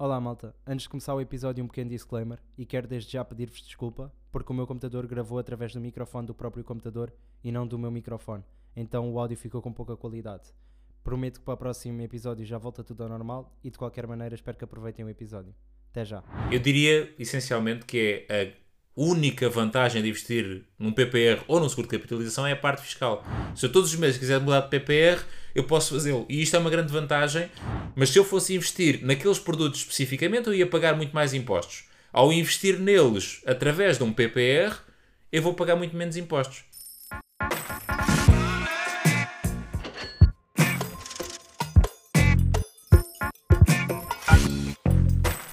Olá malta, antes de começar o episódio um pequeno disclaimer e quero desde já pedir-vos desculpa porque o meu computador gravou através do microfone do próprio computador e não do meu microfone, então o áudio ficou com pouca qualidade. Prometo que para o próximo episódio já volta tudo ao normal e de qualquer maneira espero que aproveitem o episódio. Até já. Eu diria essencialmente que é a única vantagem de investir num PPR ou num seguro de capitalização é a parte fiscal. Se eu todos os meses quiser mudar de PPR, eu posso fazê-lo. E isto é uma grande vantagem, mas se eu fosse investir naqueles produtos especificamente, eu ia pagar muito mais impostos. Ao investir neles através de um PPR, eu vou pagar muito menos impostos.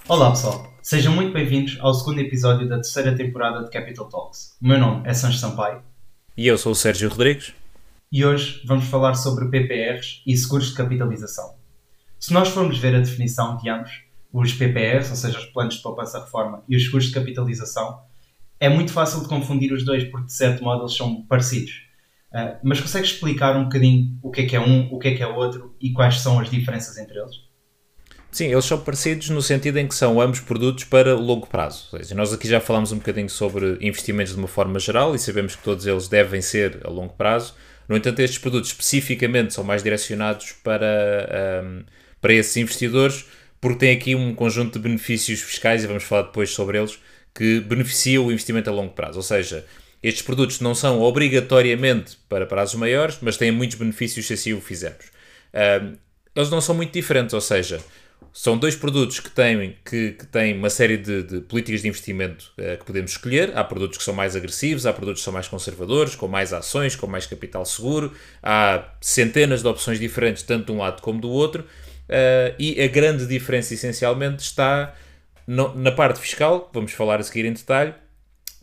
Olá pessoal, sejam muito bem-vindos ao segundo episódio da terceira temporada de Capital Talks. O meu nome é Sancho Sampaio E eu sou o Sérgio Rodrigues. E hoje vamos falar sobre PPRs e seguros de capitalização. Se nós formos ver a definição de ambos, os PPRs, ou seja, os planos de poupança reforma, e os seguros de capitalização, é muito fácil de confundir os dois porque de certo modo eles são parecidos. Ah, mas consegues explicar um bocadinho o que é que é um, o que é que é outro e quais são as diferenças entre eles? Sim, eles são parecidos no sentido em que são ambos produtos para longo prazo. Ou seja, nós aqui já falámos um bocadinho sobre investimentos de uma forma geral e sabemos que todos eles devem ser a longo prazo. No entanto, estes produtos especificamente são mais direcionados para, ahm, para esses investidores porque têm aqui um conjunto de benefícios fiscais e vamos falar depois sobre eles que beneficiam o investimento a longo prazo. Ou seja, estes produtos não são obrigatoriamente para prazos maiores, mas têm muitos benefícios se assim o fizermos. Ahm, eles não são muito diferentes, ou seja, são dois produtos que têm, que, que têm uma série de, de políticas de investimento eh, que podemos escolher. Há produtos que são mais agressivos, há produtos que são mais conservadores, com mais ações, com mais capital seguro. Há centenas de opções diferentes, tanto de um lado como do outro. eh, e a grande diferença, essencialmente, está no- na parte fiscal, vamos falar a seguir em detalhe,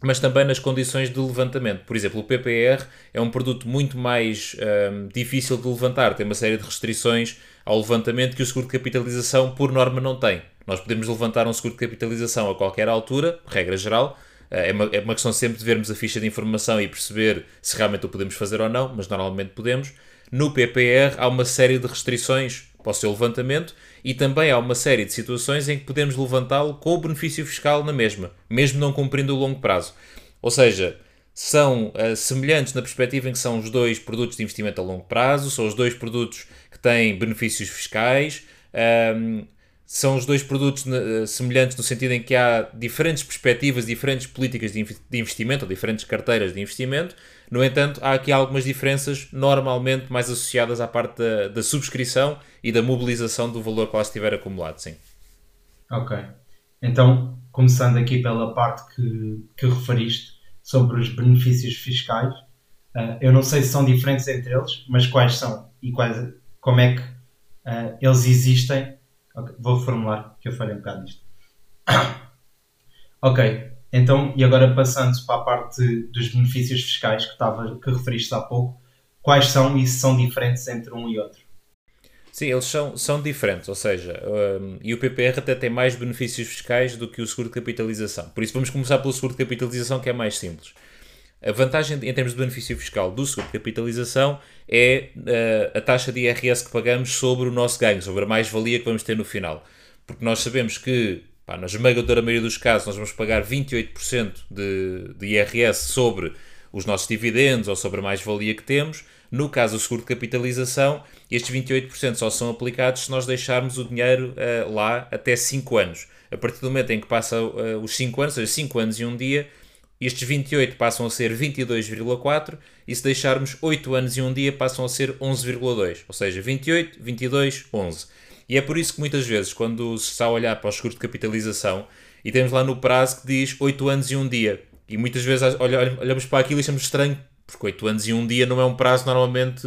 mas também nas condições de levantamento. Por exemplo, o PPR é um produto muito mais hum, difícil de levantar, tem uma série de restrições ao levantamento que o seguro de capitalização, por norma, não tem. Nós podemos levantar um seguro de capitalização a qualquer altura, regra geral. Eh, É uma, é uma questão sempre de vermos a ficha de informação e perceber se realmente o podemos fazer ou não, mas normalmente podemos. No PPR há uma série de restrições para o seu levantamento e também há uma série de situações em que podemos levantá-lo com o benefício fiscal na mesma, mesmo não cumprindo o longo prazo. Ou seja, são eh, semelhantes na perspectiva em que são os dois produtos de investimento a longo prazo, são os dois produtos têm benefícios fiscais, ahm, são os dois produtos eh, semelhantes no sentido em que há diferentes perspectivas, diferentes políticas de inve- de investimento, ou diferentes carteiras de investimento. No entanto, há aqui algumas diferenças normalmente mais associadas à parte da, da subscrição e da mobilização do valor que lá estiver acumulado, sim. Ok. Então, começando aqui pela parte que, que referiste sobre os benefícios fiscais, ah, eu não sei se são diferentes entre eles, mas quais são e quais, como é que ah, eles existem. Ok, Vou formular, que eu falei um bocado nisto. ok, então, e agora passando para a parte dos benefícios fiscais que, estava, que referiste há pouco, quais são e se são diferentes entre um e outro? Sim, eles são, são diferentes, ou seja, hum, e o PPR até tem mais benefícios fiscais do que o seguro de capitalização. Por isso vamos começar pelo seguro de capitalização, que é mais simples. A vantagem em termos de benefício fiscal do seguro de capitalização é eh, a taxa de IRS que pagamos sobre o nosso ganho, sobre a mais-valia que vamos ter no final. Porque nós sabemos que, pá, na esmagadora maioria dos casos, nós vamos pagar 28% de, de IRS sobre os nossos dividendos ou sobre a mais-valia que temos. No caso do seguro de capitalização, estes 28% só são aplicados se nós deixarmos o dinheiro eh, lá até 5 anos. A partir do momento em que passa eh, os 5 anos, ou seja, 5 anos e um dia, estes 28 passam a ser 22,4 e se deixarmos 8 anos e um dia passam a ser 11,2. Ou seja, 28, 22, 11. E é por isso que muitas vezes, quando se está a olhar para os seguros de capitalização e temos lá no prazo que diz 8 anos e um dia, e muitas vezes olha- olhamos para aquilo e achamos estranho, porque 8 anos e um dia não é um prazo normalmente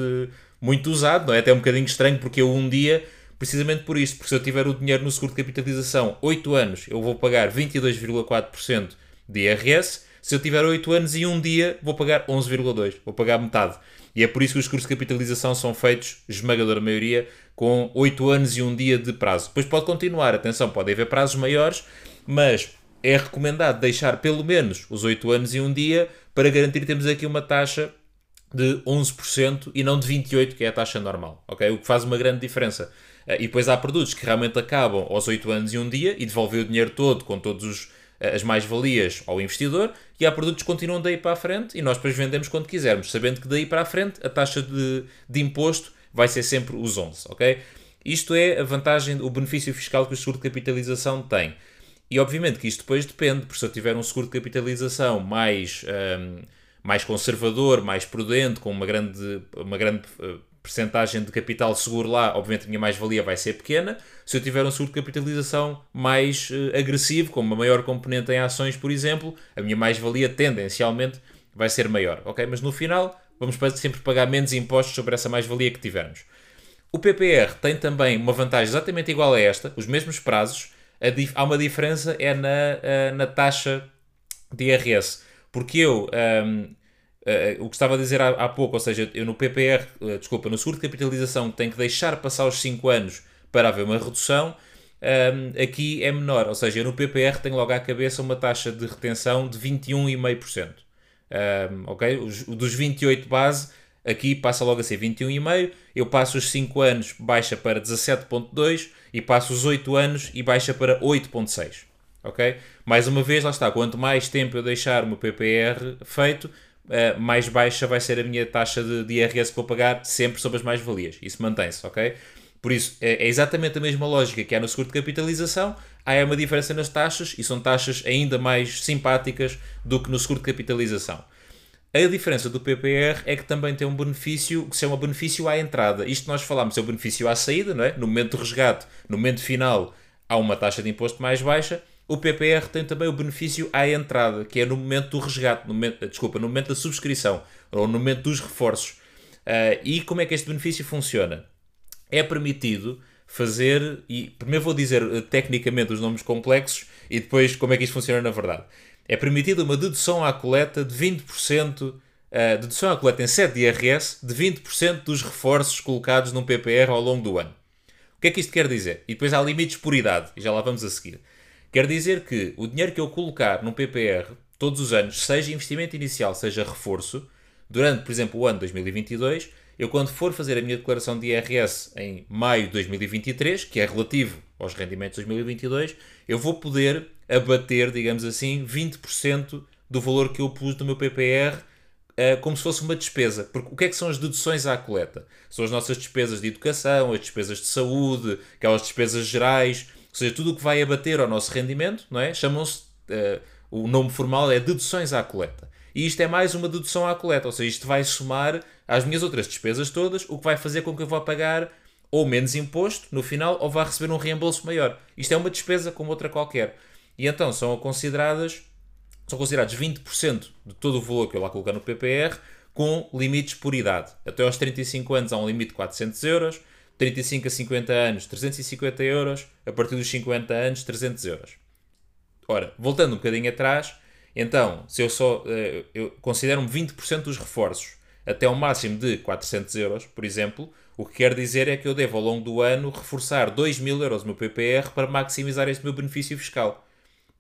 muito usado, não é? Até um bocadinho estranho, porque eu um dia, precisamente por isto, porque se eu tiver o dinheiro no seguro de capitalização 8 anos, eu vou pagar 22,4% de IRS, se eu tiver 8 anos e um dia, vou pagar 11,2%, vou pagar metade. E é por isso que os seguros de capitalização são feitos, esmagadora maioria, com 8 anos e um dia de prazo. Depois pode continuar, atenção, pode haver prazos maiores, mas é recomendado deixar pelo menos os 8 anos e um dia para garantir temos aqui uma taxa de 11% e não de 28%, que é a taxa normal, ok? O que faz uma grande diferença. e depois há produtos que realmente acabam aos 8 anos e um dia e devolvem o dinheiro todo com todos os as mais-valias ao investidor e há produtos que continuam daí para a frente e nós depois vendemos quando quisermos, sabendo que daí para a frente a taxa de, de imposto vai ser sempre os 11, ok? Isto é a vantagem, o benefício fiscal que o seguro de capitalização tem. E obviamente que isto depois depende, porque se eu tiver um seguro de capitalização mais, um, mais conservador, mais prudente, com uma grande, uma grande uh, percentagem de capital seguro lá, obviamente a minha mais-valia vai ser pequena. Se eu tiver um seguro de capitalização mais uh, agressivo, com uma maior componente em ações, por exemplo, a minha mais-valia tendencialmente vai ser maior, ok? Mas no final vamos sempre pagar menos impostos sobre essa mais-valia que tivermos. O PPR tem também uma vantagem exatamente igual a esta, os mesmos prazos, há uma diferença é na, na taxa de IRS. Porque eu, um, uh, o que estava a dizer há, há, pouco, ou seja, eu no PPR, uh, eh, desculpa, no seguro de capitalização tenho que deixar passar os 5 anos para haver uma redução, um, aqui é menor, ou seja, eu no PPR tenho logo à cabeça uma taxa de retenção de 21,5%. Um, ok? Os, dos 28 base, aqui passa logo a ser 21,5%, eu passo os 5 anos, baixa para 17,2% e passo os 8 anos e baixa para 8.6. Ok? Mais uma vez, lá está, quanto mais tempo eu deixar o meu PPR feito, uh, mais baixa vai ser a minha taxa de, de IRS que vou pagar sempre sobre as mais-valias. Isso mantém-se, ok? Por isso, é, é, exatamente a mesma lógica que há no seguro de capitalização, há uma diferença nas taxas e são taxas ainda mais simpáticas do que no seguro de capitalização. A diferença do PPR é que também tem um benefício que se chama benefício à entrada. Isto nós falamos é o benefício à saída, não é? no momento do resgate, no momento final, há uma taxa de imposto mais baixa. O PPR tem também o benefício à entrada, que é no momento do resgate, no momento, desculpa, no momento da subscrição ou no momento dos reforços. Uh, e como é que este benefício funciona? É permitido fazer, e primeiro vou dizer uh, tecnicamente os nomes complexos e depois como é que isto funciona na verdade é permitida uma dedução à coleta de 20%, uh, eh, dedução à coleta em 7 de IRS de 20% dos reforços colocados num PPR ao longo do ano. O que é que isto quer dizer? E depois há limites por idade, e já lá vamos a seguir. Quer dizer que o dinheiro que eu colocar num PPR todos os anos, seja investimento inicial, seja reforço, durante, por exemplo, o ano 2022, eu quando for fazer a minha declaração de IRS em maio de 2023, que é relativo aos rendimentos de 2022, eu vou poder abater, digamos assim, 20% do valor que eu pus no meu PPR eh, como se fosse uma despesa. Porque o que é que são as deduções à coleta? São as nossas despesas de educação, as despesas de saúde, aquelas despesas gerais, ou seja, tudo o que vai abater ao nosso rendimento, não é? Chamam-se, uh, o nome formal é deduções à coleta. E isto é mais uma dedução à coleta, ou seja, isto vai somar às minhas outras despesas todas, o que vai fazer com que eu vá pagar ou menos imposto no final ou vá receber um reembolso maior. Isto é uma despesa como outra qualquer. E então são consideradas são considerados 20% de todo o valor que eu lá colocar no PPR com limites por idade. Até aos 35 anos há um limite de 400 euros, 35 a 50 anos 350 euros, a partir dos 50 anos 300 euros. Ora, voltando um bocadinho atrás, então, se eu só eh, eu considero-me 20% dos reforços até um máximo de 400 euros, por exemplo, o que quer dizer é que eu devo ao longo do ano reforçar 2 mil euros no meu PPR para maximizar este meu benefício fiscal.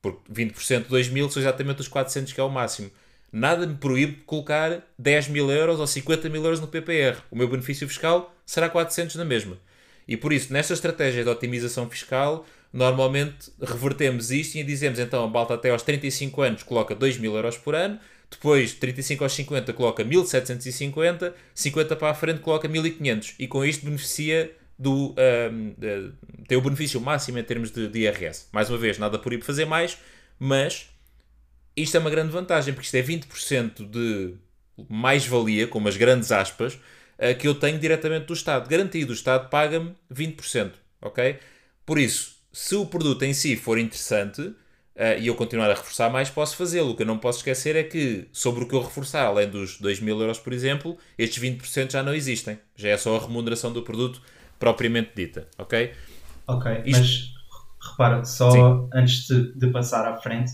Porque 20% de 2 mil são exatamente os 400 que é o máximo. Nada me proíbe de colocar 10 mil euros ou 50 mil euros no PPR. O meu benefício fiscal será 400 na mesma. E por isso, nesta estratégia de otimização fiscal, normalmente revertemos isto e dizemos então a balta até aos 35 anos coloca 2 mil euros por ano, depois 35 aos 50 coloca 1750, 50 para a frente coloca 1500 e com isto beneficia do um, de, tem o benefício máximo em termos de, de IRS. Mais uma vez, nada por ir fazer mais, mas isto é uma grande vantagem, porque isto é 20% de mais-valia, com umas grandes aspas, uh, que eu tenho diretamente do Estado. Garantido, o Estado paga-me 20%, ok? Por isso, se o produto em si for interessante uh, e eu continuar a reforçar mais, posso fazê-lo. O que eu não posso esquecer é que, sobre o que eu reforçar, além dos 2 mil euros, por exemplo, estes 20% já não existem. Já é só a remuneração do produto propriamente dita, ok? Ok, Isto... mas repara, só Sim. antes de, de, passar à frente,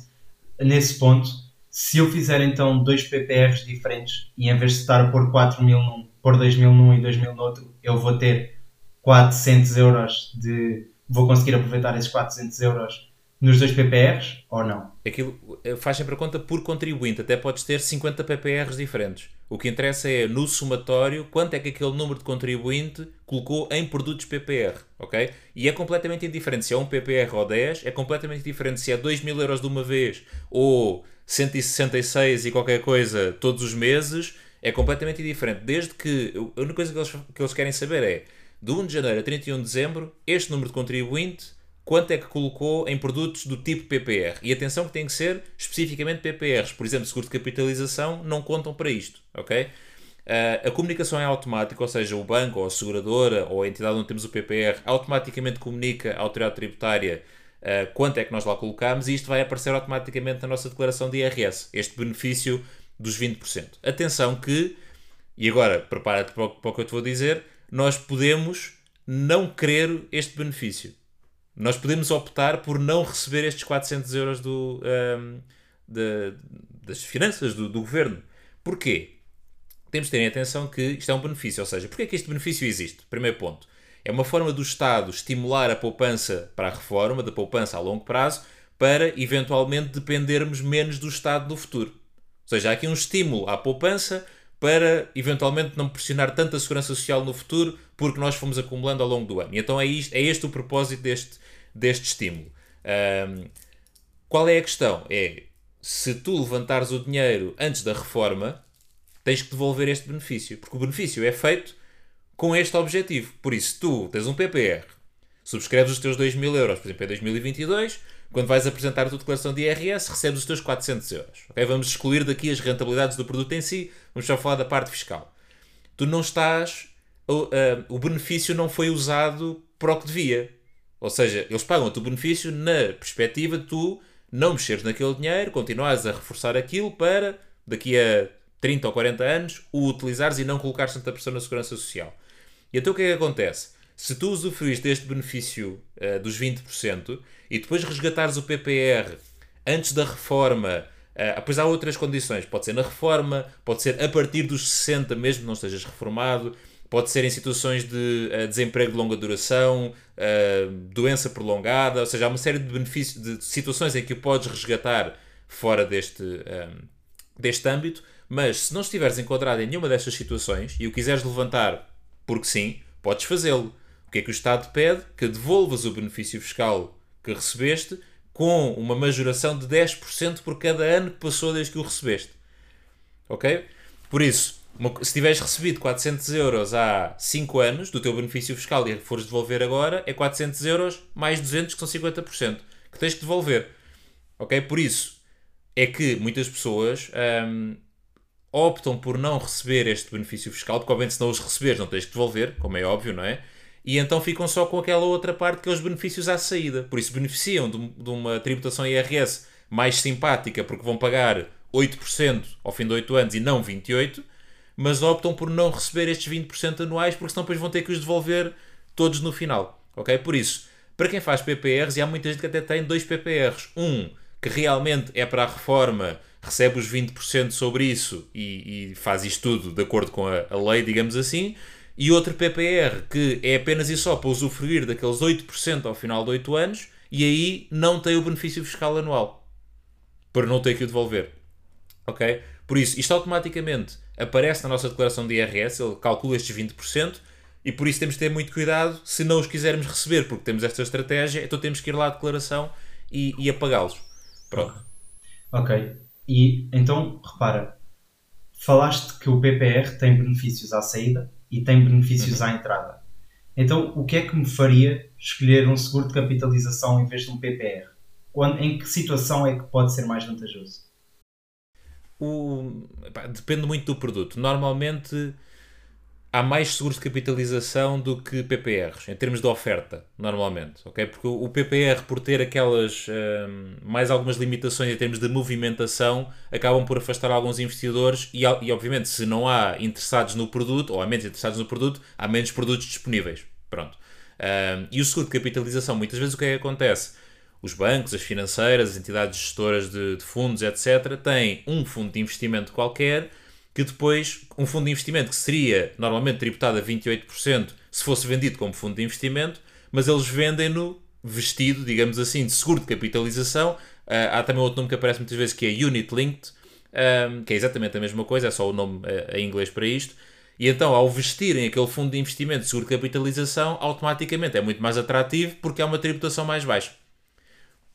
nesse ponto, se eu fizer então dois PPRs diferentes e em vez de estar a pôr 4 mil num, pôr 2 mil num e 2 mil no outro, eu vou ter 400 euros de. Vou conseguir aproveitar esses 400 euros nos dois PPRs ou não? Aquilo eh, faz sempre a conta por contribuinte, até podes ter 50 PPRs diferentes. O que interessa é, no somatório, quanto é que aquele número de contribuinte colocou em produtos PPR, ok? E é completamente indiferente se é um PPR ou 10, é completamente diferente se é 2 mil euros de uma vez ou 166 e qualquer coisa todos os meses, é completamente indiferente. Desde que, a única coisa que eles, que eles querem saber é, de 1 de janeiro a 31 de dezembro, este número de contribuinte quanto é que colocou em produtos do tipo PPR. E atenção que tem que ser especificamente PPRs. Por exemplo, seguro de capitalização não contam para isto, ok? Uh, a comunicação é automática, ou seja, o banco ou a seguradora ou a entidade onde temos o PPR automaticamente comunica à autoridade tributária uh, quanto é que nós lá colocamos e isto vai aparecer automaticamente na nossa declaração de IRS, este benefício dos 20%. Atenção que, e agora prepara-te para, o que eu te vou dizer, nós podemos não querer este benefício. Nós podemos optar por não receber estes 400 euros do, um, de, das finanças do, do, governo. Porquê? Temos de ter em atenção que isto é um benefício, ou seja, porquê é que este benefício existe? Primeiro ponto. É uma forma do Estado estimular a poupança para a reforma, da poupança a longo prazo, para eventualmente dependermos menos do Estado no futuro. Ou seja, há aqui um estímulo à poupança para eventualmente não pressionar tanta segurança social no futuro porque nós fomos acumulando ao longo do ano. E então é, isto, é este o propósito deste, deste estímulo. Um, qual é a questão? É se tu levantares o dinheiro antes da reforma, tens que devolver este benefício, porque o benefício é feito com este objetivo. Por isso, tu tens um PPR, subscreves os teus 2 mil euros, por exemplo, em 2022, quando vais apresentar a tua declaração de IRS, recebes os teus 400 euros. Okay? Vamos excluir daqui as rentabilidades do produto em si, vamos só falar da parte fiscal. Tu não estás. O, uh, o benefício não foi usado para o que devia. Ou seja, eles pagam o benefício na perspectiva de tu não mexeres naquele dinheiro, continuares a reforçar aquilo para daqui a 30 ou 40 anos o utilizares e não colocares tanta pressão na segurança social. E então o que é que acontece? Se tu usufruís deste benefício uh, dos 20% e depois resgatares o PPR antes da reforma, uh, depois há outras condições, pode ser na reforma, pode ser a partir dos 60, mesmo não estejas reformado, pode ser em situações de uh, desemprego de longa duração, uh, doença prolongada, ou seja, há uma série de benefícios, de situações em que o podes resgatar fora deste, um, deste âmbito, mas se não estiveres enquadrado em nenhuma destas situações e o quiseres levantar porque sim, podes fazê-lo. O que é que o Estado pede? Que devolvas o benefício fiscal que recebeste com uma majoração de 10% por cada ano que passou desde que o recebeste. Ok? Por isso, se tiveres recebido 400 euros há 5 anos do teu benefício fiscal e fores devolver agora, é 400 euros mais 200, que são 50%, que tens que devolver. Ok? Por isso, é que muitas pessoas hum, optam por não receber este benefício fiscal, porque obviamente se não os receberes não tens que devolver, como é óbvio, não é? E então ficam só com aquela outra parte que é os benefícios à saída. Por isso beneficiam de, de uma tributação IRS mais simpática, porque vão pagar 8% ao fim de 8 anos e não 28%, mas optam por não receber estes 20% anuais, porque senão depois vão ter que os devolver todos no final. Ok? Por isso, para quem faz PPRs, e há muita gente que até tem dois PPRs. Um que realmente é para a reforma recebe os 20% sobre isso e, e, faz isto tudo de acordo com a, a, lei, digamos assim, e outro PPR que é apenas e só para usufruir daqueles 8% ao final de 8 anos e aí não tem o benefício fiscal anual para não ter que o devolver. Ok? Por isso, isto automaticamente aparece na nossa declaração de IRS, ele calcula estes 20%. E por isso temos de ter muito cuidado se não os quisermos receber, porque temos esta estratégia, então temos que ir lá à declaração e, e apagá-los. Pronto. Ok. E então, repara, falaste que o PPR tem benefícios à saída e tem benefícios uhum. à entrada. Então, o que é que me faria escolher um seguro de capitalização em vez de um PPR? Quando, em que situação é que pode ser mais vantajoso? O, depende muito do produto. Normalmente há mais seguros de capitalização do que PPRs, em termos de oferta, normalmente, ok? Porque o PPR, por ter aquelas, um, mais algumas limitações em termos de movimentação, acabam por afastar alguns investidores e, e, obviamente, se não há interessados no produto, ou há menos interessados no produto, há menos produtos disponíveis. Pronto. Um, e o seguro de capitalização, muitas vezes o que é que acontece? Os bancos, as financeiras, as entidades gestoras de, de fundos, etc., têm um fundo de investimento qualquer que depois um fundo de investimento que seria normalmente tributado a 28% se fosse vendido como fundo de investimento, mas eles vendem-no vestido, digamos assim, de seguro de capitalização. Uh, há também outro nome que aparece muitas vezes que é Unit Linked, um, que é exatamente a mesma coisa, é só o nome uh, em inglês para isto. E então, ao vestirem aquele fundo de investimento de seguro de capitalização, automaticamente é muito mais atrativo porque é uma tributação mais baixa.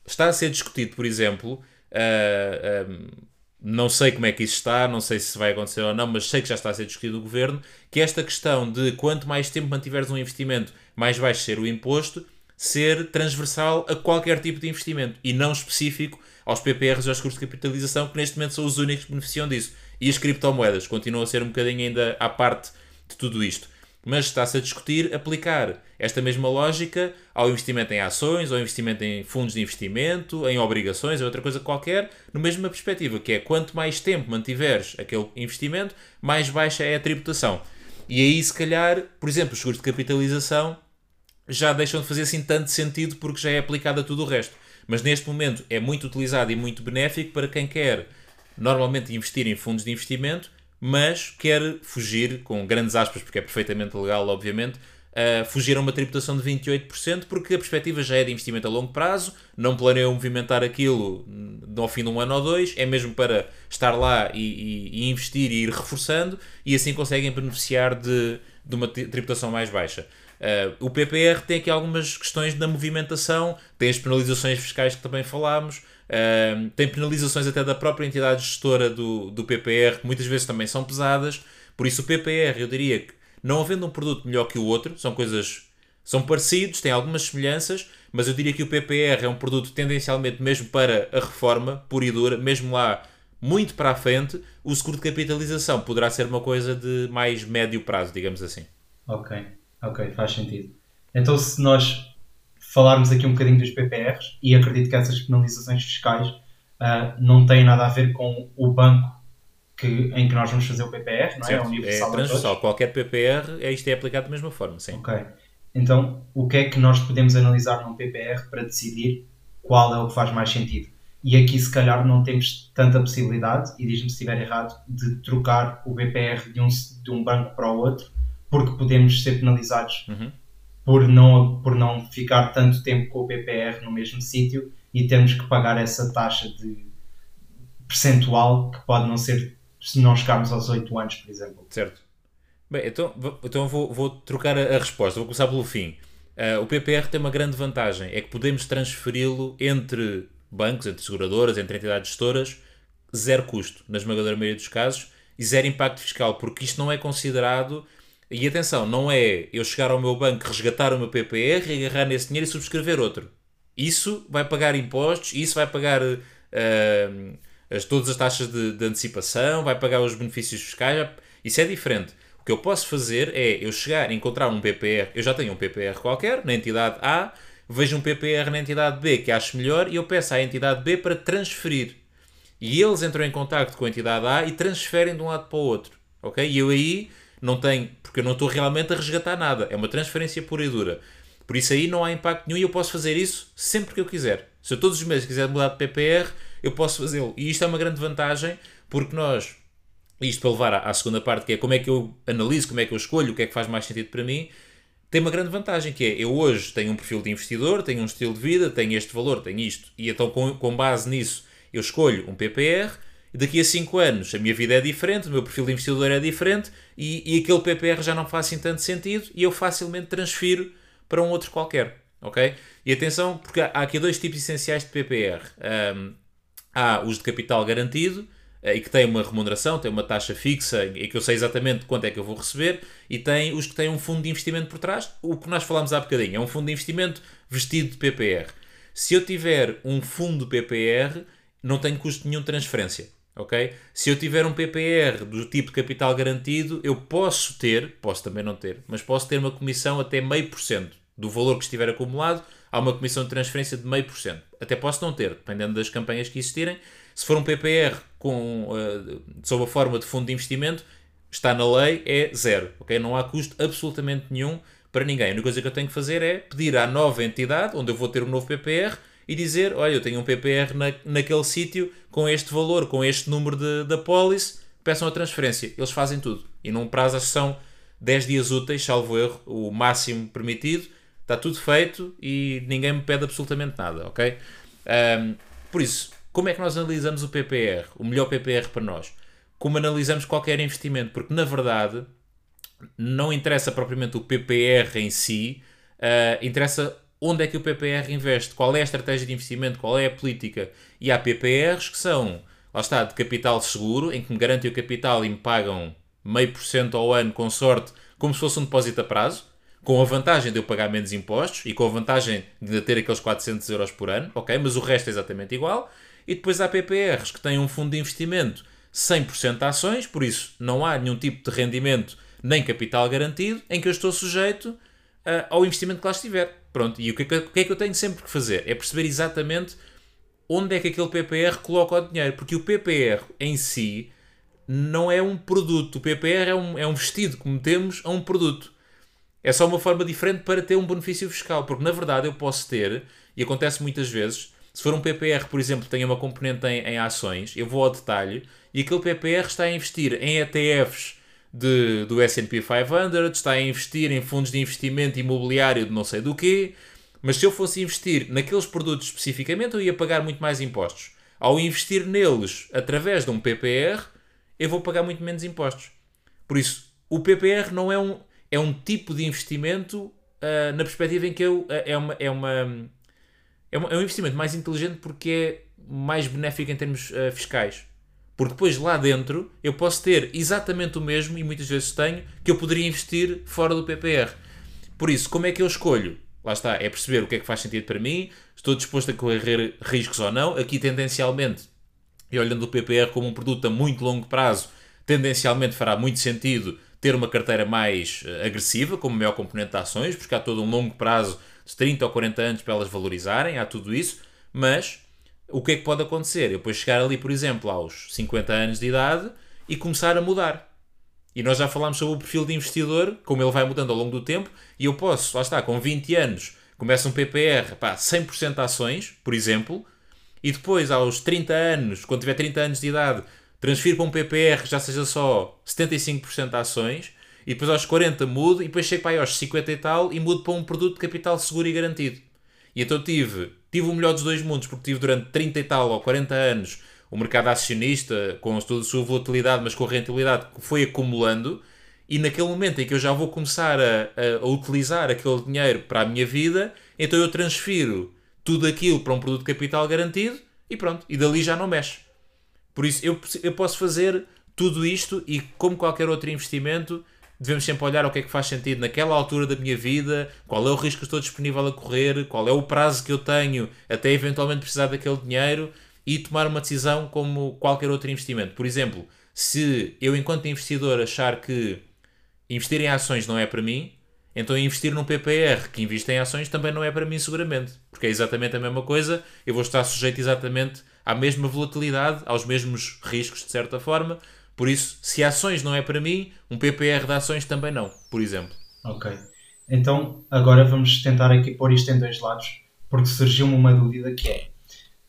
Está a ser discutido, por exemplo, uh, um, não sei como é que isso está, não sei se vai acontecer ou não, mas sei que já está a ser discutido no governo, que esta questão de quanto mais tempo mantiveres um investimento, mais vai ser o imposto, ser transversal a qualquer tipo de investimento e não específico aos PPRs e aos custos de capitalização, que neste momento são os únicos que beneficiam disso. E as criptomoedas continuam a ser um bocadinho ainda à parte de tudo isto. Mas está-se a discutir aplicar esta mesma lógica ao investimento em ações, ao investimento em fundos de investimento, em obrigações, ou outra coisa qualquer, no mesma perspectiva, que é quanto mais tempo mantiveres aquele investimento, mais baixa é a tributação. E aí, se calhar, por exemplo, os seguros de capitalização já deixam de fazer assim tanto sentido porque já é aplicado a tudo o resto mas neste momento é muito utilizado e muito benéfico para quem quer normalmente investir em fundos de investimento, mas quer fugir, com grandes aspas, porque é perfeitamente legal, obviamente, uh, fugir a uma tributação de 28%, porque a perspectiva já é de investimento a longo prazo, não planeiam movimentar aquilo ao fim de um ano ou dois, é mesmo para estar lá e, e, e investir e ir reforçando, e assim conseguem beneficiar de, de uma tributação mais baixa. Uh, o PPR tem aqui algumas questões da movimentação, tem as penalizações fiscais que também falámos, tem penalizações até da própria entidade gestora do, do PPR, que muitas vezes também são pesadas. Por isso, o PPR, eu diria que, não havendo um produto melhor que o outro, são coisas. são parecidos, têm algumas semelhanças, mas eu diria que o PPR é um produto tendencialmente mesmo para a reforma, pura e dura, mesmo lá muito para a frente, o seguro de capitalização poderá ser uma coisa de mais médio prazo, digamos assim. Ok. Ok, faz sentido. Então, se nós falarmos aqui um bocadinho dos PPRs, e acredito que essas penalizações fiscais uh, não têm nada a ver com o banco que, em que nós vamos fazer o PPR, não é? é universal. É transversal. Qualquer PPR, é isto é aplicado da mesma forma, sim. Ok. Então, o que é que nós podemos analisar num PPR para decidir qual é o que faz mais sentido? E aqui, se calhar, não temos tanta possibilidade, e diz-me se estiver errado, de trocar o BPR de um, de um banco para o outro porque podemos ser penalizados uhum. Por, não, por não ficar tanto tempo com o PPR no mesmo sítio e temos que pagar essa taxa de percentual que pode não ser se não chegarmos aos 8 anos, por exemplo. Certo. Bem, então, então vou, vou trocar a, resposta, vou começar pelo fim. Uh, o PPR tem uma grande vantagem, é que podemos transferi-lo entre bancos, entre seguradoras, entre entidades gestoras, zero custo, na esmagadora maioria dos casos, e zero impacto fiscal, porque isto não é considerado e atenção, não é eu chegar ao meu banco, resgatar o meu PPR, agarrar nesse dinheiro e subscrever outro. Isso vai pagar impostos, isso vai pagar uh, as, todas as taxas de, de, antecipação, vai pagar os benefícios fiscais. Isso é diferente. O que eu posso fazer é eu chegar, encontrar um PPR, eu já tenho um PPR qualquer na entidade A, vejo um PPR na entidade B que acho melhor e eu peço à entidade B para transferir. E eles entram em contato com a entidade A e transferem de um lado para o outro. Ok? E eu aí não tenho, porque eu não estou realmente a resgatar nada, é uma transferência pura e dura. Por isso aí não há impacto nenhum e eu posso fazer isso sempre que eu quiser. Se eu todos os meses quiser mudar de PPR, eu posso fazê-lo. E isto é uma grande vantagem porque nós, isto para levar à, segunda parte, que é como é que eu analiso, como é que eu escolho, o que é que faz mais sentido para mim, tem uma grande vantagem que é eu hoje tenho um perfil de investidor, tenho um estilo de vida, tenho este valor, tenho isto, e então com, com base nisso eu escolho um PPR daqui a 5 anos a minha vida é diferente, o meu perfil de investidor é diferente e, e aquele PPR já não faz assim tanto sentido e eu facilmente transfiro para um outro qualquer. Ok? E atenção, porque há aqui dois tipos essenciais de PPR. Um, há os de capital garantido eh, e que têm uma remuneração, têm uma taxa fixa e que eu sei exatamente quanto é que eu vou receber, e tem os que têm um fundo de investimento por trás, o que nós falámos há bocadinho, é um fundo de investimento vestido de PPR. Se eu tiver um fundo PPR, não tenho custo nenhum de transferência ok? Se eu tiver um PPR do tipo capital garantido, eu posso ter, posso também não ter, mas posso ter uma comissão até meio por cento do valor que estiver acumulado, há uma comissão de transferência de meio por cento. Até posso não ter, dependendo das campanhas que existirem. Se for um PPR com, uh, sob a forma de fundo de investimento, está na lei, é zero, ok? Não há custo absolutamente nenhum para ninguém. A única coisa que eu tenho que fazer é pedir à nova entidade, onde eu vou ter um novo PPR, e dizer: Olha, eu tenho um PPR na, naquele sítio com este valor, com este número de, da pólice, peçam a transferência. Eles fazem tudo. E num prazo, são 10 dias úteis, salvo erro, o máximo permitido. Está tudo feito e ninguém me pede absolutamente nada, ok? Um, por isso, como é que nós analisamos o PPR, o melhor PPR para nós? Como analisamos qualquer investimento, porque na verdade não interessa propriamente o PPR em si, uh, interessa onde é que o PPR investe, qual é a estratégia de investimento, qual é a política. E há PPRs que são, lá está, de capital seguro, em que me garantem o capital e me pagam meio por cento ao ano com sorte, como se fosse um depósito a prazo, com a vantagem de eu pagar menos impostos e com a vantagem de ter aqueles 400 euros por ano, ok? Mas o resto é exatamente igual. E depois há PPRs que têm um fundo de investimento 100% de ações, por isso não há nenhum tipo de rendimento nem capital garantido, em que eu estou sujeito uh, ao investimento que lá estiver. Pronto, e o que, é que, o que é que eu tenho sempre que fazer? É perceber exatamente onde é que aquele PPR coloca o dinheiro, porque o PPR em si não é um produto, o PPR é um, é um vestido que metemos a um produto. É só uma forma diferente para ter um benefício fiscal, porque na verdade eu posso ter, e acontece muitas vezes, se for um PPR, por exemplo, que tenha uma componente em, em ações, eu vou ao detalhe e aquele PPR está a investir em ETFs de, do S&P 500, está a investir em fundos de investimento imobiliário de não sei do quê, mas se eu fosse investir naqueles produtos especificamente, eu ia pagar muito mais impostos. Ao investir neles através de um PPR, eu vou pagar muito menos impostos. Por isso, o PPR não é um, é um tipo de investimento uh, na perspectiva em que eu, uh, é, uma, é, uma, é, um investimento mais inteligente porque é mais benéfico em termos uh, fiscais. Porque depois lá dentro eu posso ter exatamente o mesmo, e muitas vezes tenho, que eu poderia investir fora do PPR. Por isso, como é que eu escolho? Lá está, é perceber o que é que faz sentido para mim, estou disposto a correr riscos ou não. Aqui, tendencialmente, e olhando o PPR como um produto a muito longo prazo, tendencialmente fará muito sentido ter uma carteira mais uh, agressiva, com maior componente de ações, porque há todo um longo prazo de 30 ou 40 anos para elas valorizarem, há tudo isso, mas o que é que pode acontecer? Eu depois chegar ali, por exemplo, aos 50 anos de idade e começar a mudar. E nós já falámos sobre o perfil de investidor, como ele vai mudando ao longo do tempo, e eu posso, lá está, com 20 anos, começa um PPR, pá, 100% de ações, por exemplo, e depois aos 30 anos, quando tiver 30 anos de idade, transfiro para um PPR já seja só 75% de ações, e depois aos 40 mudo, e depois chego para aí aos 50 e tal, e mudo para um produto de capital seguro e garantido. E então tive tive o melhor dos dois mundos, porque tive durante 30 e tal ou 40 anos o mercado acionista, com toda a sua volatilidade, mas com a rentabilidade que foi acumulando, e naquele momento em que eu já vou começar a, a, utilizar aquele dinheiro para a minha vida, então eu transfiro tudo aquilo para um produto de capital garantido e pronto, e dali já não mexe. Por isso eu, eu posso fazer tudo isto e, como qualquer outro investimento, devemos sempre olhar o que é que faz sentido naquela altura da minha vida, qual é o risco que estou disponível a correr, qual é o prazo que eu tenho até eventualmente precisar daquele dinheiro e tomar uma decisão como qualquer outro investimento. Por exemplo, se eu, enquanto investidor, achar que investir em ações não é para mim, então investir num PPR que investe em ações também não é para mim, seguramente. Porque é exatamente a mesma coisa, eu vou estar sujeito exatamente à mesma volatilidade, aos mesmos riscos, de certa forma, por isso, se ações não é para mim, um PPR de ações também não, por exemplo. Ok. Então, agora vamos tentar aqui pôr isto em dois lados, porque surgiu-me uma dúvida que é: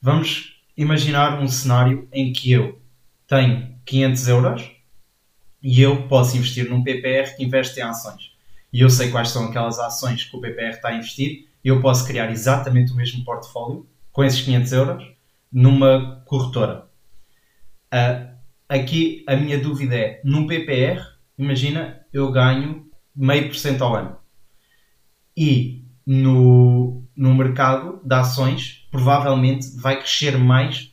vamos imaginar um cenário em que eu tenho 500 euros e eu posso investir num PPR que investe em ações. E eu sei quais são aquelas ações que o PPR está a investir e eu posso criar exatamente o mesmo portfólio com esses 500 euros numa corretora. Uh, aqui a minha dúvida é, num PPR, imagina, eu ganho meio por cento ao ano. E no, no mercado de ações, provavelmente vai crescer mais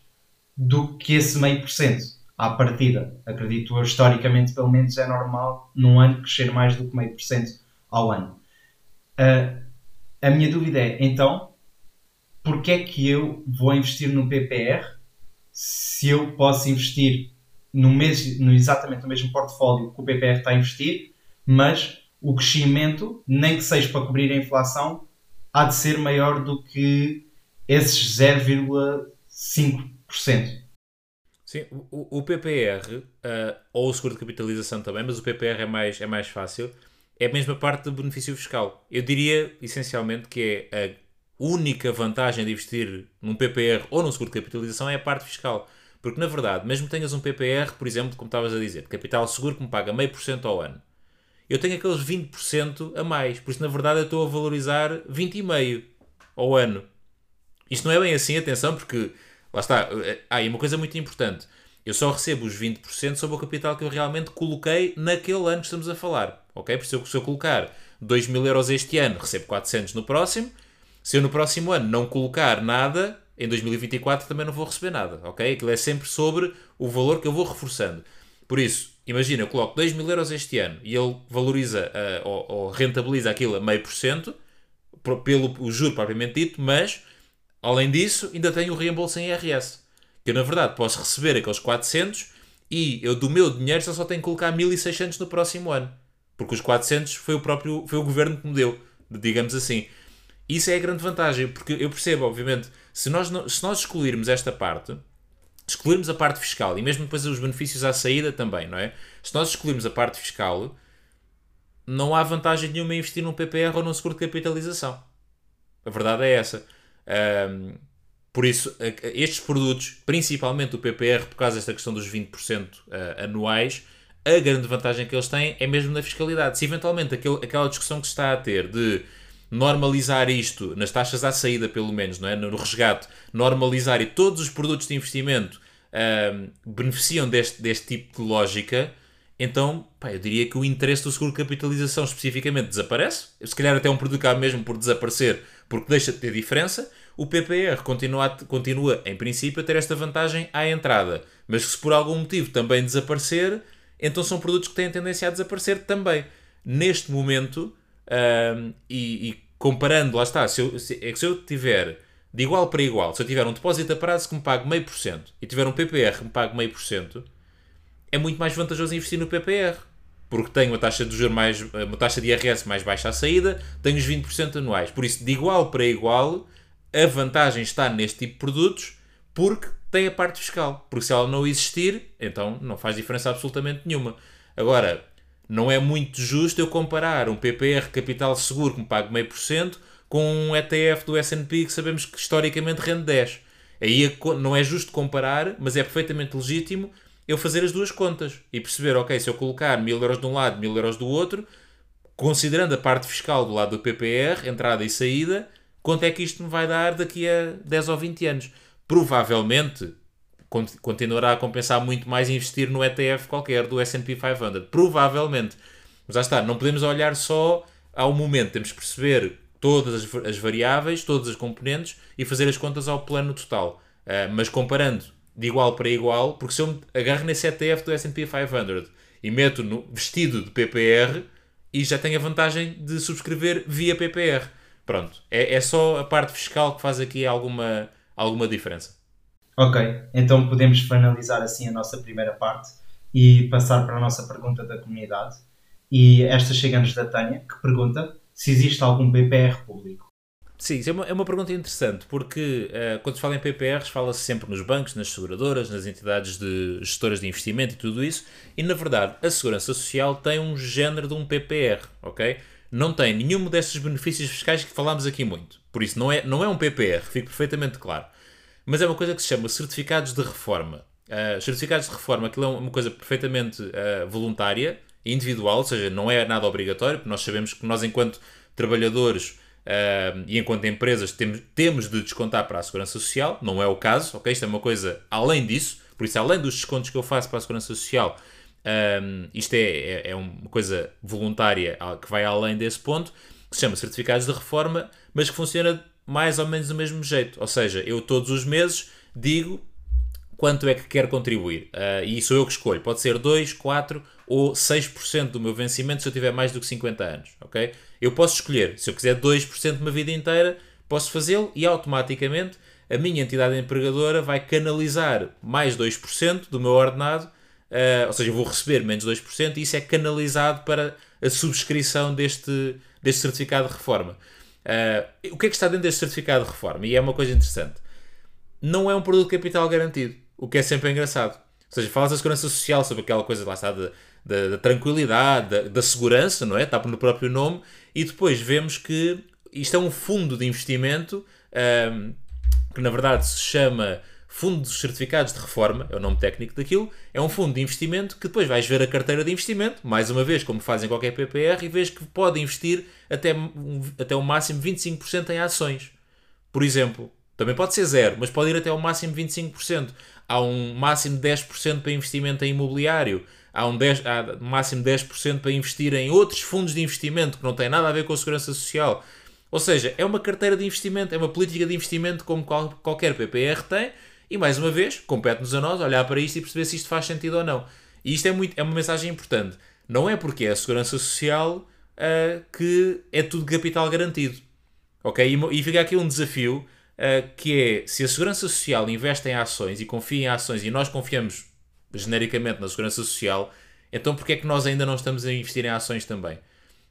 do que esse meio por cento à partida. Acredito eu, historicamente, pelo menos é normal num ano crescer mais do que meio por cento ao ano. Uh, a minha dúvida é, então, porque é que eu vou investir no PPR se eu posso investir no, mes, no exatamente no mesmo portfólio que o PPR está a investir, mas o crescimento, nem que seja para cobrir a inflação, há de ser maior do que esses 0,5%. Sim, o, o PPR, uh, eh, ou o seguro de capitalização também, mas o PPR é mais, é mais fácil, é a mesma parte do benefício fiscal. Eu diria, essencialmente, que é a única vantagem de investir num PPR ou num seguro de capitalização é a parte fiscal. Porque, na verdade, mesmo que tenhas um PPR, por exemplo, como estavas a dizer, capital seguro que me paga meio por cento ao ano, eu tenho aqueles 20% a mais. Por isso, na verdade, eu estou a valorizar 20,5% ao ano. Isto não é bem assim, atenção, porque Lá está. Ah, e uma coisa muito importante. Eu só recebo os 20% sobre o capital que eu realmente coloquei naquele ano que estamos a falar. Ok? Por isso, se eu colocar 2 mil euros este ano, recebo 400 no próximo. Se eu no próximo ano não colocar nada, em 2024 também não vou receber nada. Ok? Aquilo é sempre sobre o valor que eu vou reforçando. Por isso, imagina, eu coloco 2 mil euros este ano e ele valoriza uh, ou, ou, rentabiliza aquilo a meio por cento, pelo o juro propriamente dito, mas além disso ainda tenho o reembolso em IRS. Que eu na verdade posso receber aqueles 400 e eu do meu dinheiro só, só tenho que colocar 1600 no próximo ano. Porque os 400 foi o próprio foi o governo que me deu, digamos assim. Isso é a grande vantagem, porque eu percebo, obviamente, se nós, se nós excluirmos esta parte, excluirmos a parte fiscal e mesmo depois os benefícios à saída também, não é? Se nós excluirmos a parte fiscal, não há vantagem nenhuma em investir num PPR ou num seguro de capitalização. A verdade é essa. Um, por isso, estes produtos, principalmente o PPR, por causa desta questão dos 20% ah, anuais, a grande vantagem que eles têm é mesmo na fiscalidade. Se eventualmente aquele, aquela discussão que se está a ter de normalizar isto nas taxas à saída, pelo menos, não é? no resgate, normalizar e todos os produtos de investimento beneficiam deste, deste tipo de lógica, então pá, eu diria que o interesse do seguro de capitalização especificamente desaparece. Se calhar até um produto acaba mesmo por desaparecer porque deixa de ter diferença. O PPR continua, continua, em princípio, a ter esta vantagem à entrada, mas se por algum motivo também desaparecer, então são produtos que têm tendência a desaparecer também. Neste momento, e, e, comparando, lá está, se eu, se, é que se eu tiver de igual para igual, se eu tiver um depósito a prazo que me pague meio por cento e tiver um PPR que me pague meio por cento, é muito mais vantajoso investir no PPR. Porque tenho uma taxa de juros mais, uma taxa de IRS mais baixa à saída, tenho os 20% anuais. Por isso, de igual para igual, a vantagem está neste tipo de produtos porque tem a parte fiscal. Porque se ela não existir, então não faz diferença absolutamente nenhuma. Agora, não é muito justo eu comparar um PPR capital seguro que me paga meio por cento com um ETF do S&P que sabemos que historicamente rende 10. Aí não é justo comparar, mas é perfeitamente legítimo eu fazer as duas contas e perceber, ok, se eu colocar mil euros de um lado, mil euros do outro, considerando a parte fiscal do lado do PPR, entrada e saída, quanto é que isto me vai dar daqui a 10 ou 20 anos? Provavelmente continuará a compensar muito mais investir no ETF qualquer do S&P 500. Provavelmente. Mas já está, não podemos olhar só ao momento, temos que perceber todas as, variáveis, todas as componentes e fazer as contas ao plano total. Uh, mas comparando de igual para igual, porque se eu agarro nesse ETF do S&P 500 e meto no vestido de PPR e já tenho a vantagem de subscrever via PPR. Pronto, é, é só a parte fiscal que faz aqui alguma, alguma diferença. Ok, então podemos finalizar assim a nossa primeira parte e passar para a nossa pergunta da comunidade. E esta chega-nos da Tânia, que pergunta se existe algum PPR público. Sim, isso é uma, é uma pergunta interessante, porque uh, quando se fala em PPRs, fala-se sempre nos bancos, nas seguradoras, nas entidades de gestoras de investimento e tudo isso, e na verdade a Segurança Social tem um género de um PPR, ok? Não tem nenhum destes benefícios fiscais que falámos aqui muito. Por isso, não é, não é um PPR, fique perfeitamente claro mas é uma coisa que se chama certificados de reforma. Uh, certificados de reforma, aquilo é uma coisa perfeitamente uh, voluntária, individual, ou seja, não é nada obrigatório, porque nós sabemos que nós, enquanto trabalhadores uh, e enquanto empresas, temos, temos de descontar para a Segurança Social, não é o caso, ok? Isto é uma coisa além disso, por isso, além dos descontos que eu faço para a Segurança Social, um, isto é, é, é, uma coisa voluntária que vai além desse ponto, que se chama certificados de reforma, mas que funciona mais ou menos do mesmo jeito. Ou seja, eu todos os meses digo quanto é que quero contribuir. Uh, e sou eu que escolho. Pode ser 2, 4 ou 6% do meu vencimento se eu tiver mais do que 50 anos. ok? Eu posso escolher. Se eu quiser 2% de uma vida inteira, posso fazê-lo e automaticamente a minha entidade empregadora vai canalizar mais 2% do meu ordenado. Uh, ou seja, eu vou receber menos 2% e isso é canalizado para a subscrição deste, deste certificado de reforma. Uh, o que é que está dentro deste certificado de reforma? E é uma coisa interessante. Não é um produto de capital garantido, o que é sempre engraçado. Ou seja, fala da segurança social, sobre aquela coisa lá está da, da, da tranquilidade, da, da, segurança, não é? Está no próprio nome, e depois vemos que isto é um fundo de investimento um, que na verdade se chama Fundo dos Certificados de Reforma, é o nome técnico daquilo, é um fundo de investimento que depois vais ver a carteira de investimento, mais uma vez, como fazem qualquer PPR, e vês que pode investir até, até o máximo 25% em ações. Por exemplo, Também pode ser zero, mas pode ir até ao máximo 25%. Há um máximo de 10% para investimento em imobiliário. Há um, 10, há máximo de 10% para investir em outros fundos de investimento que não têm nada a ver com a segurança social. Ou seja, é uma carteira de investimento, é uma política de investimento como qual, qualquer PPR tem. E mais uma vez, compete-nos a nós olhar para isto e perceber se isto faz sentido ou não. E isto é, muito, é uma mensagem importante. Não é porque é a segurança social uh, que é tudo capital garantido. Ok? E, e fica aqui um desafio uh, que é se a segurança social investe em ações e confia em ações e nós confiamos genericamente na segurança social, então porque é que nós ainda não estamos a investir em ações também?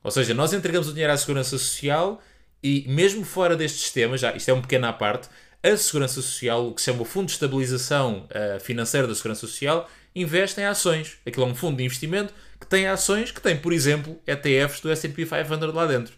Ou seja, nós entregamos o dinheiro à segurança social e mesmo fora deste sistema, já isto é um pequeno à parte, a Segurança Social, o que se chama o Fundo de Estabilização uh, Financeira da Segurança Social, investe em ações. Aquilo é um fundo de investimento que tem ações que tem, por exemplo, ETFs do S&P 500 lá dentro.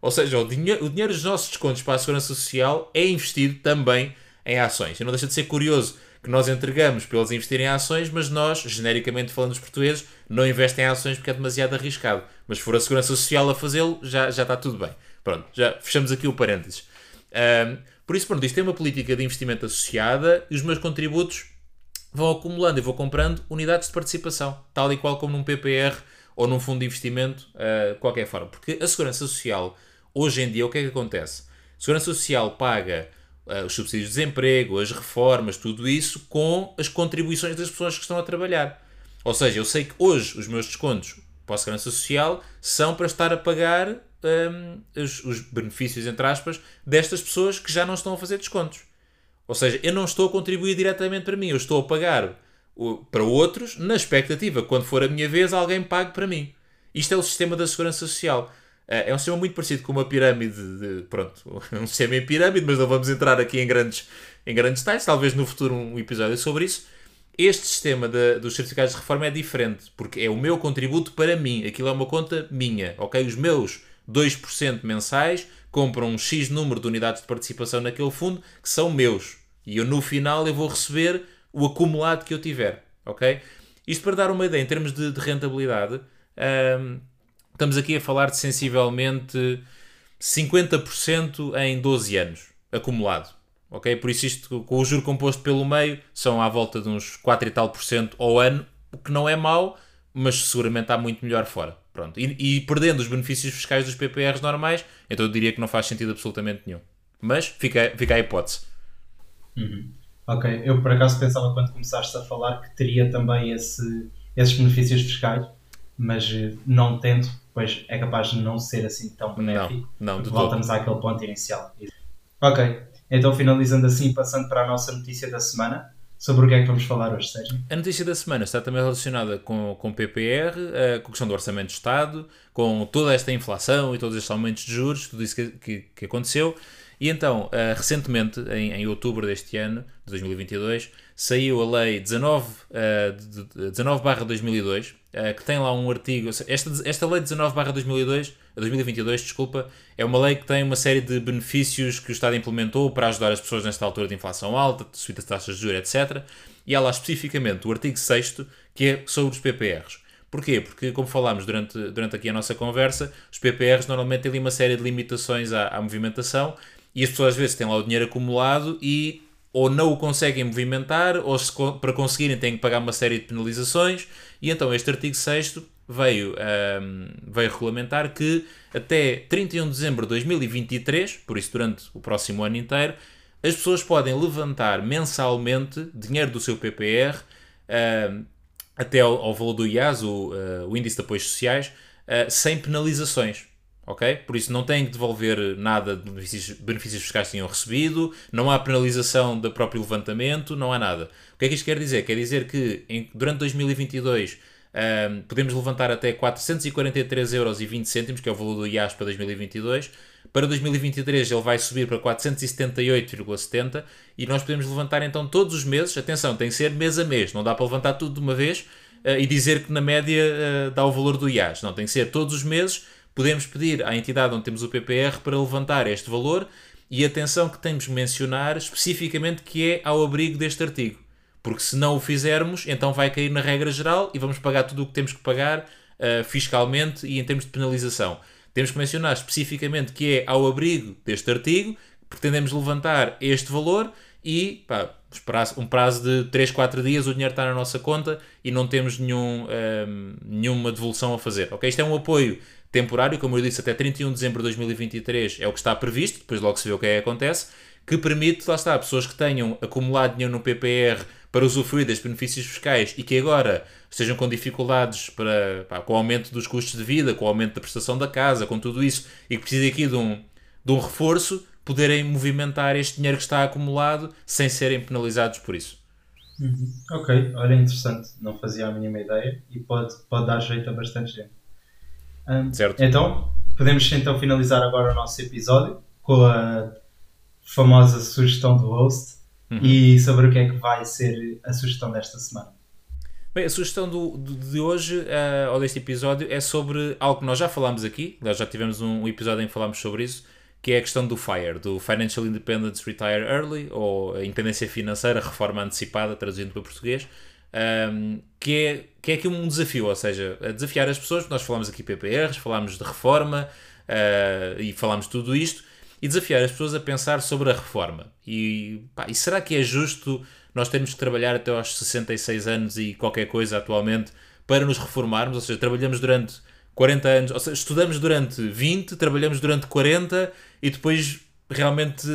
Ou seja, o dinheiro, o dinheiro dos nossos descontos para a Segurança Social é investido também em ações. E não deixa de ser curioso que nós entregamos para eles investirem em ações, mas nós, genericamente falando os portugueses, não investem em ações porque é demasiado arriscado. Mas se for a Segurança Social a fazê-lo, já, já está tudo bem. Pronto, já fechamos aqui o parênteses. Um, por isso, pronto, isto tem uma política de investimento associada e os meus contributos vão acumulando e vou comprando unidades de participação, tal e qual como num PPR ou num fundo de investimento, uh, qualquer forma. Porque a Segurança Social, hoje em dia, o que é que acontece? A Segurança Social paga uh, os subsídios de desemprego, as reformas, tudo isso, com as contribuições das pessoas que estão a trabalhar. Ou seja, eu sei que hoje os meus descontos para a Segurança Social são para estar a pagar um, os, os, benefícios, entre aspas, destas pessoas que já não estão a fazer descontos. Ou seja, eu não estou a contribuir diretamente para mim, eu estou a pagar para outros na expectativa quando for a minha vez alguém pague para mim. Isto é o sistema da segurança social. Uh, é um sistema muito parecido com uma pirâmide, de, pronto, um sistema em pirâmide, mas não vamos entrar aqui em grandes, em grandes detalhes, talvez no futuro um episódio sobre isso. Este sistema de, dos certificados de reforma é diferente, porque é o meu contributo para mim, aquilo é uma conta minha, ok? Os meus 2% mensais, compram um X número de unidades de participação naquele fundo que são meus. E eu no final eu vou receber o acumulado que eu tiver. Ok? Isto para dar uma ideia em termos de, de rentabilidade, um, estamos aqui a falar de sensivelmente 50% em 12 anos acumulado. Ok? Por isso, isto com o juro composto pelo meio são à volta de uns 4 e tal por cento ao ano, o que não é mau, mas seguramente há muito melhor fora. Pronto. E, e, perdendo os benefícios fiscais dos PPRs normais, então eu diria que não faz sentido absolutamente nenhum. Mas fica, fica a hipótese. Uhum. Ok, eu por acaso pensava quando começaste a falar que teria também esse, esses benefícios fiscais, mas eh, não tendo, pois é capaz de não ser assim tão benéfico. Não, não, voltamos todo. àquele ponto inicial. Ok, então finalizando assim, passando para a nossa notícia da semana. Sobre o que é que vamos falar hoje, Sérgio? A notícia da semana está também relacionada com, com PPR, uh, com a questão do Orçamento de Estado, com toda esta inflação e todos estes aumentos de juros, tudo isso que, que, que aconteceu. E então, uh, recentemente, em, em, outubro deste ano, de 2022, saiu a Lei 19, uh, 19 2002, uh, que tem lá um artigo. Esta, esta Lei 19 2002 2022, desculpa, é uma lei que tem uma série de benefícios que o Estado implementou para ajudar as pessoas nesta altura de inflação alta, de subida de taxas de juros, etc. E há lá especificamente o artigo 6 que é sobre os PPRs. Porquê? Porque, como falámos durante, durante aqui a nossa conversa, os PPRs normalmente têm uma série de limitações à, à movimentação e as pessoas às vezes têm lá o dinheiro acumulado e ou não o conseguem movimentar ou se, para conseguirem têm que pagar uma série de penalizações e então este artigo 6 veio, um, veio regulamentar que até 31 de dezembro de 2023, por isso durante o próximo ano inteiro, as pessoas podem levantar mensalmente dinheiro do seu PPR um, até ao, ao, valor do IAS, o, uh, o Índice de Apoios Sociais, uh, sem penalizações. Ok? Por isso não têm que devolver nada de benefícios, benefícios fiscais que tinham recebido, não há penalização do próprio levantamento, não há nada. O que é que isto quer dizer? Quer dizer que em, durante 2022 um, podemos levantar até 443,20 euros, que é o valor do IAS para 2022. Para 2023 ele vai subir para 478,70 e nós podemos levantar então todos os meses. Atenção, tem que ser mês a mês, não dá para levantar tudo de uma vez uh, e dizer que na média uh, dá o valor do IAS. Não, tem que ser todos os meses. Podemos pedir à entidade onde temos o PPR para levantar este valor e atenção que temos que mencionar especificamente que é ao abrigo deste artigo. Porque se não o fizermos, então vai cair na regra geral e vamos pagar tudo o que temos que pagar uh, fiscalmente e em termos de penalização. Temos que mencionar especificamente que é ao abrigo deste artigo, pretendemos levantar este valor e pá, um prazo de 3, 4 dias o dinheiro está na nossa conta e não temos nenhum, um, nenhuma devolução a fazer. Okay? Isto é um apoio temporário, como eu disse, até 31 de dezembro de 2023 é o que está previsto, depois logo se vê o que é que acontece, que permite, lá está, pessoas que tenham acumulado dinheiro no PPR para usufruir dos benefícios fiscais e que agora estejam com dificuldades para, pá, com o aumento dos custos de vida, com o aumento da prestação da casa, com tudo isso, e que precisem aqui de um, de um reforço, poderem movimentar este dinheiro que está acumulado sem serem penalizados por isso. Uhum. Ok, olha, interessante. Não fazia a mínima ideia e pode, pode dar jeito a bastante gente. Um, certo. Então, podemos então finalizar agora o nosso episódio com a famosa sugestão do host uhum. e sobre o que é que vai ser a sugestão desta semana. Bem, a sugestão do, de hoje, uh, ou deste episódio, é sobre algo que nós já falámos aqui, nós já tivemos um episódio em que falámos sobre isso, que é a questão do FIRE, do Financial Independence Retire Early, ou a independência financeira, reforma antecipada, traduzindo para português, um, que, é, que é aqui um desafio, ou seja, a desafiar as pessoas, nós falámos aqui PPRs, falámos de reforma uh, e falámos tudo isto, e desafiar as pessoas a pensar sobre a reforma. E, pá, e será que é justo nós termos que trabalhar até aos 66 anos e qualquer coisa atualmente para nos reformarmos? Ou seja, trabalhamos durante 40 anos, ou seja, estudamos durante 20, trabalhamos durante 40 e depois realmente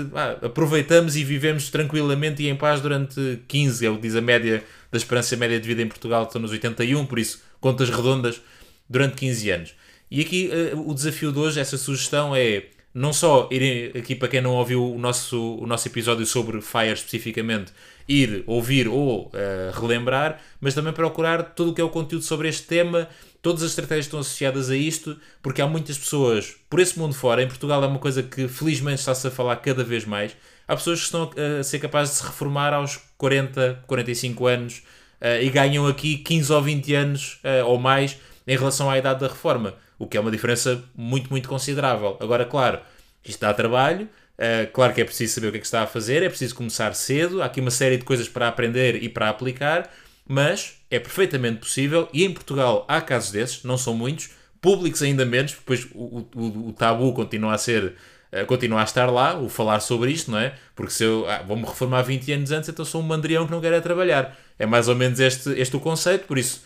aproveitamos e vivemos tranquilamente e em paz durante 15, é o que diz a média da esperança média de vida em Portugal, estão nos 81, por isso, contas redondas, durante 15 anos. E aqui uh, o desafio de hoje, essa sugestão é não só ir aqui para quem não ouviu o nosso, o nosso episódio sobre Fire especificamente, ir ouvir ou uh, relembrar, mas também procurar todo o que é o conteúdo sobre este tema, todas as estratégias estão associadas a isto, porque há muitas pessoas por esse mundo fora. Em Portugal é uma coisa que felizmente está-se a falar cada vez mais. Há pessoas que estão a ser capazes de se reformar aos 40, 45 anos uh, e ganham aqui 15 ou 20 anos uh, ou mais em relação à idade da reforma o que é uma diferença muito, muito considerável. Agora, claro, isto dá trabalho, uh, claro que é preciso saber o que é que está a fazer, é preciso começar cedo, há aqui uma série de coisas para aprender e para aplicar, mas é perfeitamente possível e em Portugal há casos desses, não são muitos, públicos ainda menos, depois o, o, o tabu continua a ser uh, continua a estar lá, o falar sobre isto, não é? Porque se eu ah, vou-me reformar 20 anos antes, então sou um mandrião que não quer é trabalhar. É mais ou menos este, este o conceito, por isso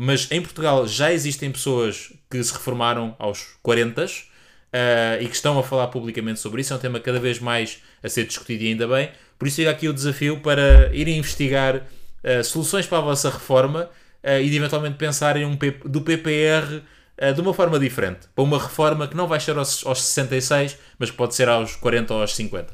mas em Portugal já existem pessoas que se reformaram aos 40 uh, eh, e que estão a falar publicamente sobre isso. É um tema cada vez mais a ser discutido e ainda bem. Por isso fica aqui o desafio para irem investigar uh, soluções para a vossa reforma uh, e de eventualmente pensarem um do PPR de uma forma diferente. Para uma reforma que não vai ser aos, aos 66, mas que pode ser aos 40 ou aos 50.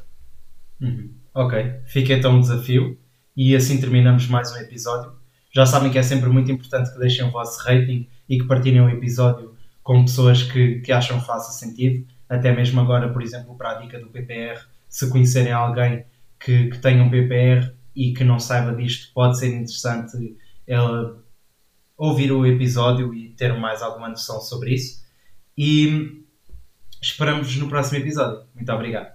Uhum. Ok, fica então o desafio e assim terminamos mais um episódio. Já sabem que é sempre muito importante que deixem o vosso rating e que partilhem o episódio com pessoas que, que acham que faça sentido. Até mesmo agora, por exemplo, para a dica do PPR, se conhecerem alguém que, que tenha um PPR e que não saiba disto, pode ser interessante ela ouvir o episódio e ter mais alguma noção sobre isso. E esperamos no próximo episódio. Muito obrigado.